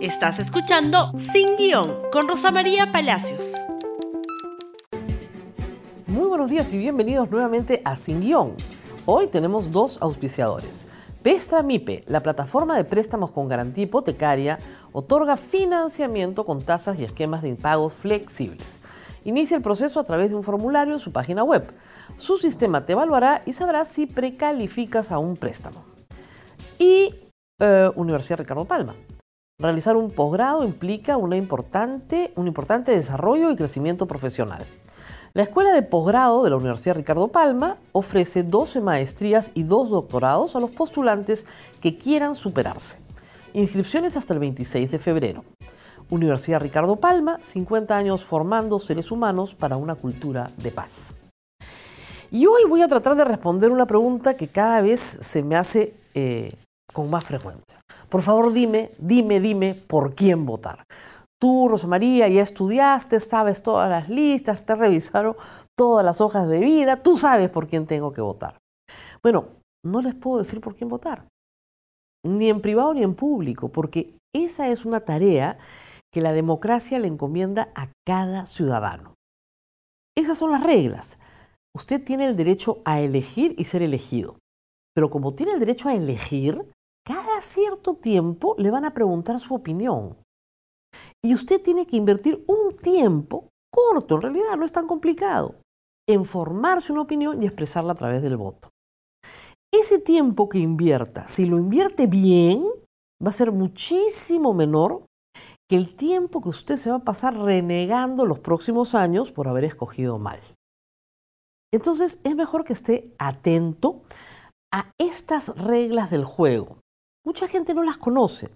Estás escuchando Sin Guión con Rosa María Palacios. Muy buenos días y bienvenidos nuevamente a Sin Guión. Hoy tenemos dos auspiciadores. Pestra MIPE, la plataforma de préstamos con garantía hipotecaria, otorga financiamiento con tasas y esquemas de impago flexibles. Inicia el proceso a través de un formulario en su página web. Su sistema te evaluará y sabrá si precalificas a un préstamo. Y eh, Universidad Ricardo Palma. Realizar un posgrado implica importante, un importante desarrollo y crecimiento profesional. La Escuela de Posgrado de la Universidad Ricardo Palma ofrece 12 maestrías y 2 doctorados a los postulantes que quieran superarse. Inscripciones hasta el 26 de febrero. Universidad Ricardo Palma, 50 años formando seres humanos para una cultura de paz. Y hoy voy a tratar de responder una pregunta que cada vez se me hace eh, con más frecuencia. Por favor, dime, dime, dime por quién votar. Tú, Rosa María, ya estudiaste, sabes todas las listas, te revisaron todas las hojas de vida, tú sabes por quién tengo que votar. Bueno, no les puedo decir por quién votar, ni en privado ni en público, porque esa es una tarea que la democracia le encomienda a cada ciudadano. Esas son las reglas. Usted tiene el derecho a elegir y ser elegido. Pero como tiene el derecho a elegir, cada cierto tiempo le van a preguntar su opinión. Y usted tiene que invertir un tiempo corto, en realidad no es tan complicado, en formarse una opinión y expresarla a través del voto. Ese tiempo que invierta, si lo invierte bien, va a ser muchísimo menor que el tiempo que usted se va a pasar renegando los próximos años por haber escogido mal. Entonces es mejor que esté atento a estas reglas del juego. Mucha gente no las conoce.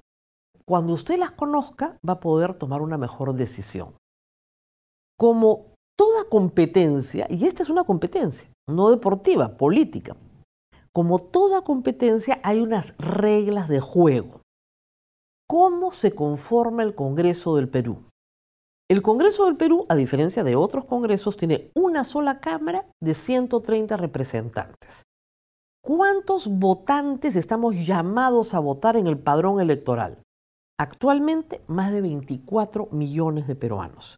Cuando usted las conozca va a poder tomar una mejor decisión. Como toda competencia, y esta es una competencia, no deportiva, política, como toda competencia hay unas reglas de juego cómo se conforma el Congreso del Perú. El Congreso del Perú, a diferencia de otros congresos, tiene una sola Cámara de 130 representantes. ¿Cuántos votantes estamos llamados a votar en el padrón electoral? Actualmente, más de 24 millones de peruanos.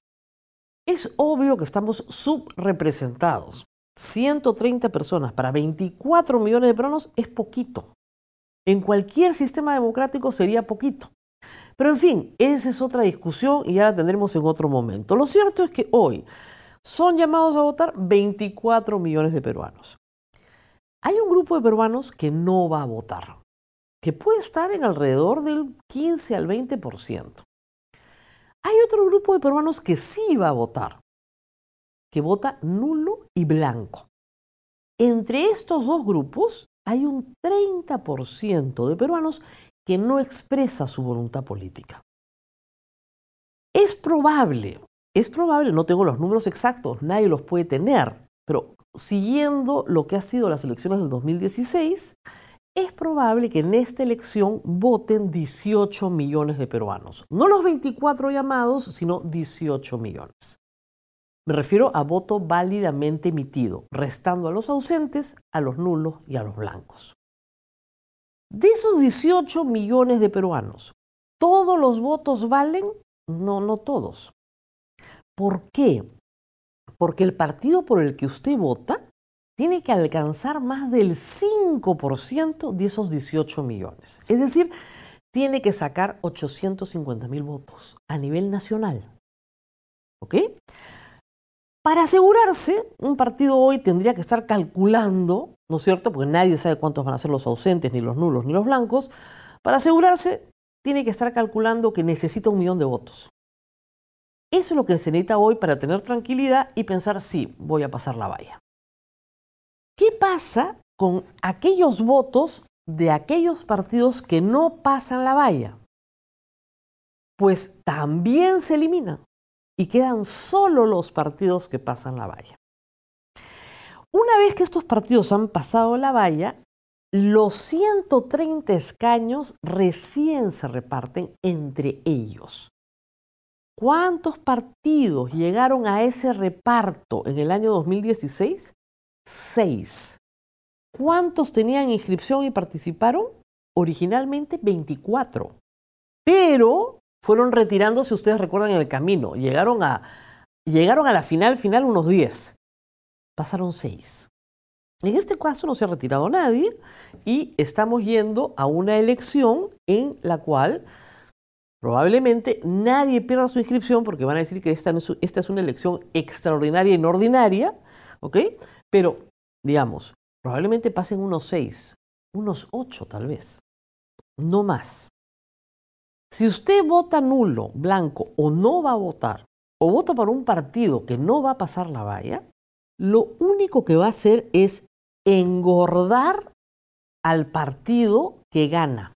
Es obvio que estamos subrepresentados. 130 personas para 24 millones de peruanos es poquito. En cualquier sistema democrático sería poquito. Pero en fin, esa es otra discusión y ya la tendremos en otro momento. Lo cierto es que hoy son llamados a votar 24 millones de peruanos. Hay un grupo de peruanos que no va a votar, que puede estar en alrededor del 15 al 20%. Hay otro grupo de peruanos que sí va a votar, que vota nulo y blanco. Entre estos dos grupos hay un 30% de peruanos que no expresa su voluntad política. Es probable, es probable, no tengo los números exactos, nadie los puede tener, pero siguiendo lo que ha sido las elecciones del 2016, es probable que en esta elección voten 18 millones de peruanos. No los 24 llamados, sino 18 millones. Me refiero a voto válidamente emitido, restando a los ausentes, a los nulos y a los blancos. De esos 18 millones de peruanos, ¿todos los votos valen? No, no todos. ¿Por qué? Porque el partido por el que usted vota tiene que alcanzar más del 5% de esos 18 millones. Es decir, tiene que sacar 850 mil votos a nivel nacional. ¿Ok? Para asegurarse, un partido hoy tendría que estar calculando, ¿no es cierto? Porque nadie sabe cuántos van a ser los ausentes, ni los nulos, ni los blancos. Para asegurarse, tiene que estar calculando que necesita un millón de votos. Eso es lo que se necesita hoy para tener tranquilidad y pensar, sí, voy a pasar la valla. ¿Qué pasa con aquellos votos de aquellos partidos que no pasan la valla? Pues también se eliminan y quedan solo los partidos que pasan la valla. Una vez que estos partidos han pasado la valla, los 130 escaños recién se reparten entre ellos. ¿Cuántos partidos llegaron a ese reparto en el año 2016? Seis. ¿Cuántos tenían inscripción y participaron? Originalmente 24. Pero fueron retirándose, ustedes recuerdan, en el camino. Llegaron a, llegaron a la final, final unos 10. Pasaron 6. En este caso no se ha retirado nadie y estamos yendo a una elección en la cual probablemente nadie pierda su inscripción porque van a decir que esta, es una elección extraordinaria y no ordinaria, ¿ok? Pero, digamos, probablemente pasen unos 6, unos 8 tal vez, no más. Si usted vota nulo, blanco o no va a votar, o vota por un partido que no va a pasar la valla, lo único que va a hacer es engordar al partido que gana.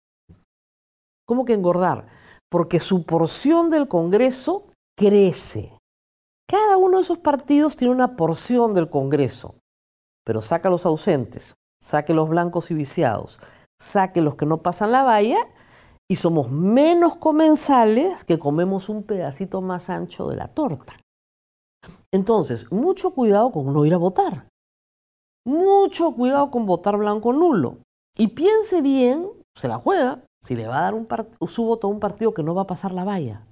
¿Cómo que engordar? Porque su porción del Congreso crece. Cada uno de esos partidos tiene una porción del Congreso, pero saca los ausentes, saque los blancos y viciados, saque los que no pasan la valla y somos menos comensales que comemos un pedacito más ancho de la torta. Entonces, mucho cuidado con no ir a votar. Mucho cuidado con votar blanco nulo. Y piense bien, se la juega, si le va a dar un su voto a un partido que no va a pasar la valla.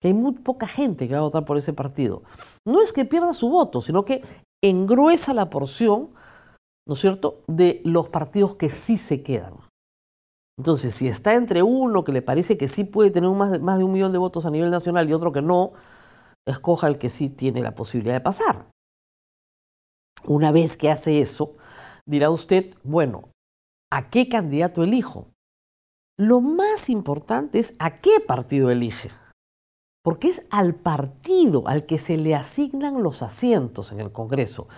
Que hay muy poca gente que va a votar por ese partido. No es que pierda su voto, sino que engruesa la porción, ¿no es cierto?, de los partidos que sí se quedan. Entonces, si está entre uno que le parece que sí puede tener más de, más de un millón de votos a nivel nacional y otro que no, escoja el que sí tiene la posibilidad de pasar. Una vez que hace eso, dirá usted, bueno, ¿a qué candidato elijo? Lo más importante es a qué partido elige, porque es al partido al que se le asignan los asientos en el Congreso.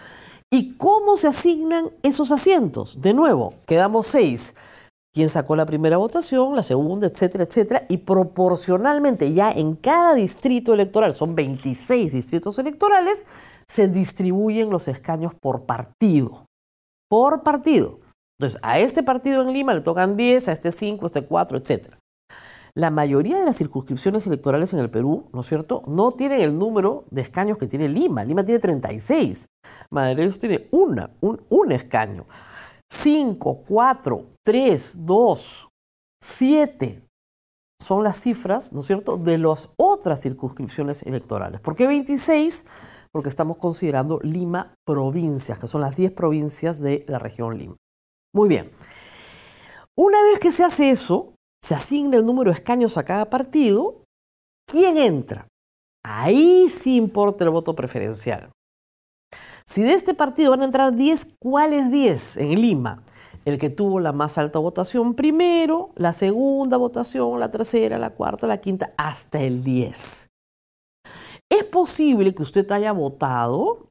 ¿Y cómo se asignan esos asientos? De nuevo, quedamos seis quién sacó la primera votación, la segunda, etcétera, etcétera, y proporcionalmente ya en cada distrito electoral, son 26 distritos electorales, se distribuyen los escaños por partido, por partido. Entonces, a este partido en Lima le tocan 10, a este 5, a este 4, etcétera. La mayoría de las circunscripciones electorales en el Perú, ¿no es cierto?, no tienen el número de escaños que tiene Lima. Lima tiene 36. Madrid tiene una, un, un escaño. 5, 4, 3, 2, 7 son las cifras, ¿no es cierto?, de las otras circunscripciones electorales. ¿Por qué 26? Porque estamos considerando Lima provincias, que son las 10 provincias de la región Lima. Muy bien. Una vez que se hace eso, se asigna el número de escaños a cada partido, ¿quién entra? Ahí sí importa el voto preferencial. Si de este partido van a entrar 10, ¿cuáles 10 en Lima? El que tuvo la más alta votación primero, la segunda votación, la tercera, la cuarta, la quinta, hasta el 10. Es posible que usted haya votado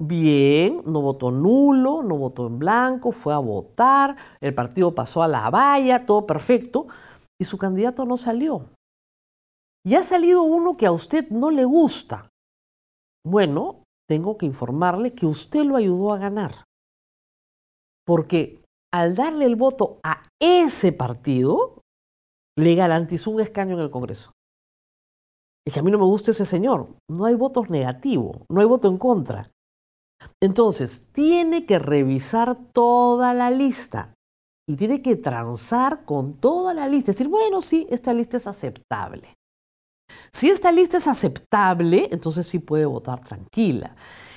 bien, no votó nulo, no votó en blanco, fue a votar, el partido pasó a la valla, todo perfecto, y su candidato no salió. Y ha salido uno que a usted no le gusta. Bueno, tengo que informarle que usted lo ayudó a ganar. Porque al darle el voto a ese partido, le garantizó un escaño en el Congreso. Es que a mí no me gusta ese señor. No hay votos negativos, no hay voto en contra. Entonces, tiene que revisar toda la lista y tiene que transar con toda la lista. Es decir, bueno, sí, esta lista es aceptable. Si esta lista es aceptable, entonces sí puede votar tranquila.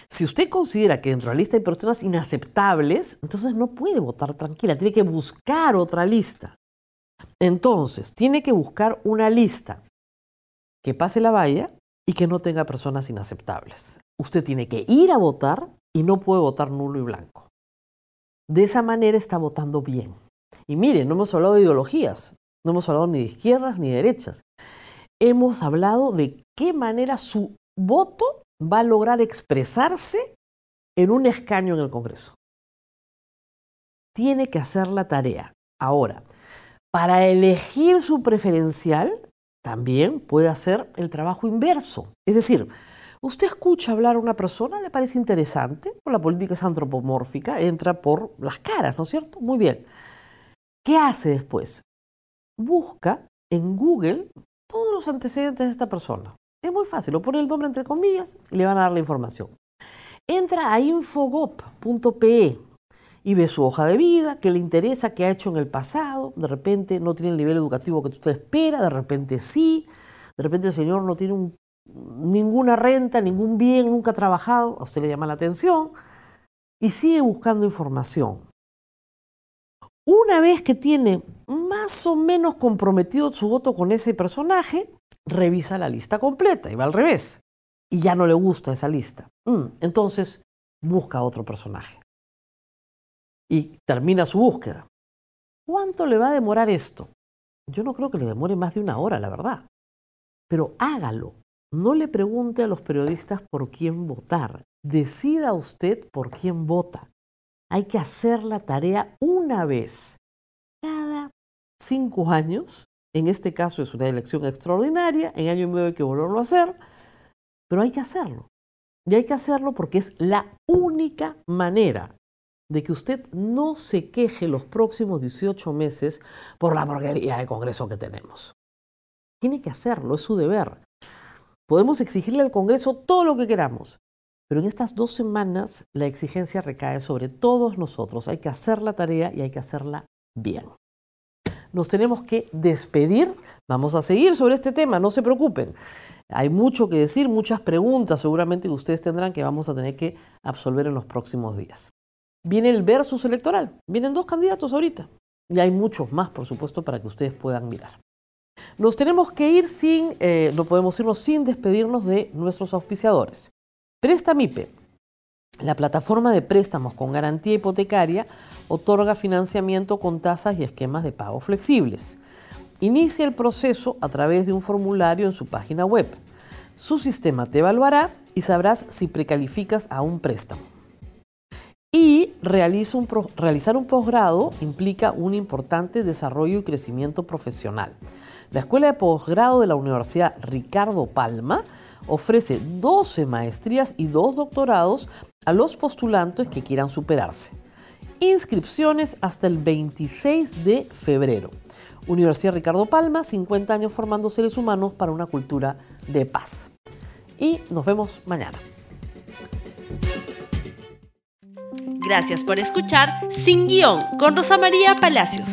Si usted considera que dentro de la lista hay personas inaceptables, entonces no puede votar tranquila, tiene que buscar otra lista. Entonces, tiene que buscar una lista que pase la valla y que no tenga personas inaceptables. Usted tiene que ir a votar y no puede votar nulo y blanco. De esa manera está votando bien. Y mire, no hemos hablado de ideologías, no hemos hablado ni de izquierdas ni de derechas hemos hablado de qué manera su voto va a lograr expresarse en un escaño en el Congreso. Tiene que hacer la tarea. Ahora, para elegir su preferencial, también puede hacer el trabajo inverso. Es decir, usted escucha hablar a una persona, le parece interesante, la política es antropomórfica, entra por las caras, ¿no es cierto? Muy bien. ¿Qué hace después? Busca en Google todos los antecedentes de esta persona. Es muy fácil, lo pone el nombre entre comillas y le van a dar la información. Entra a infogop.pe y ve su hoja de vida, qué le interesa, qué ha hecho en el pasado, de repente no tiene el nivel educativo que usted espera, de repente sí, de repente el señor no tiene ninguna renta, ningún bien, nunca ha trabajado, a usted le llama la atención y sigue buscando información. Una vez que tiene más o menos comprometido su voto con ese personaje, revisa la lista completa y va al revés. Y ya no le gusta esa lista. Mm, entonces busca otro personaje. Y termina su búsqueda. ¿Cuánto le va a demorar esto? Yo no creo que le demore más de una hora, la verdad. Pero hágalo. No le pregunte a los periodistas por quién votar. Decida usted por quién vota. Hay que hacer la tarea una vez cada cinco años. En este caso es una elección extraordinaria. En año y medio hay que volverlo a hacer. Pero hay que hacerlo. Y hay que hacerlo porque es la única manera de que usted no se queje los próximos 18 meses por la porquería de Congreso que tenemos. Tiene que hacerlo, es su deber. Podemos exigirle al Congreso todo lo que queramos, pero en estas dos semanas la exigencia recae sobre todos nosotros. Hay que hacer la tarea y hay que hacerla bien. Nos tenemos que despedir. Vamos a seguir sobre este tema, no se preocupen. Hay mucho que decir, muchas preguntas seguramente que ustedes tendrán que vamos a tener que absolver en los próximos días viene el versus electoral. Vienen dos candidatos ahorita. Y hay muchos más, por supuesto, para que ustedes puedan mirar. Nos tenemos que ir sin, eh, no podemos irnos sin despedirnos de nuestros auspiciadores. Prestamipe, la plataforma de préstamos con garantía hipotecaria, otorga financiamiento con tasas y esquemas de pago flexibles. Inicia el proceso a través de un formulario en su página web. Su sistema te evaluará y sabrás si precalificas a un préstamo. Y realizar un posgrado implica un importante desarrollo y crecimiento profesional. La Escuela de Posgrado de la Universidad Ricardo Palma ofrece 12 maestrías y 2 doctorados a los postulantes que quieran superarse. Inscripciones hasta el 26 de febrero. Universidad Ricardo Palma, 50 años formando seres humanos para una cultura de paz. Y nos vemos mañana. Gracias por escuchar Sin Guión con Rosa María Palacios.